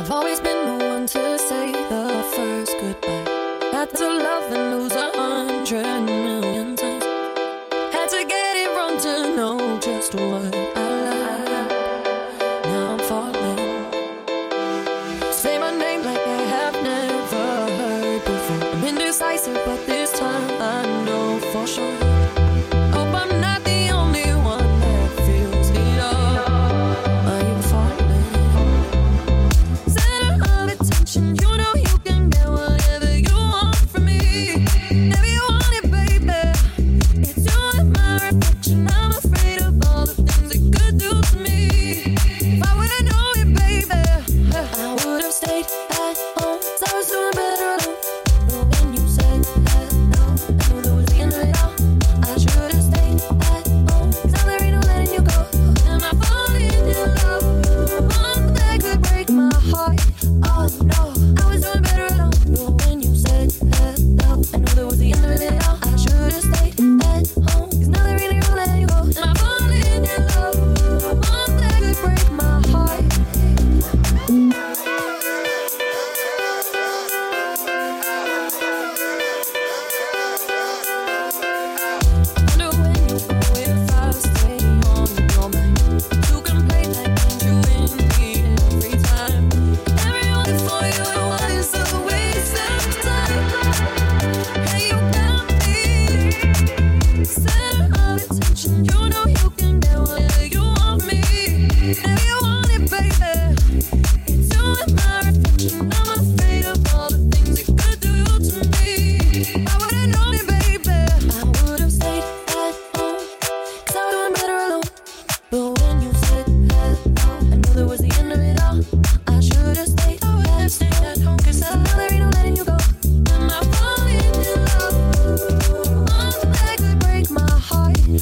I've always been the one to say the first goodbye. Had to love and lose a hundred million times. Had to get it wrong to know just what I like. Now I'm falling. Say my name like I have never heard before. I'm indecisive, but this time I know for sure. no.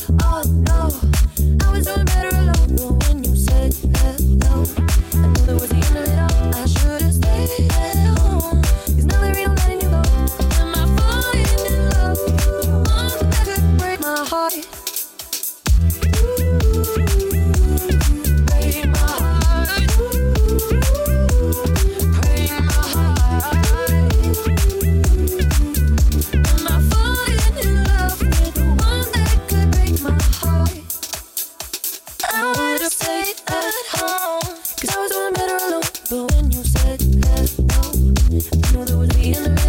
Oh, Knew there was me in meaning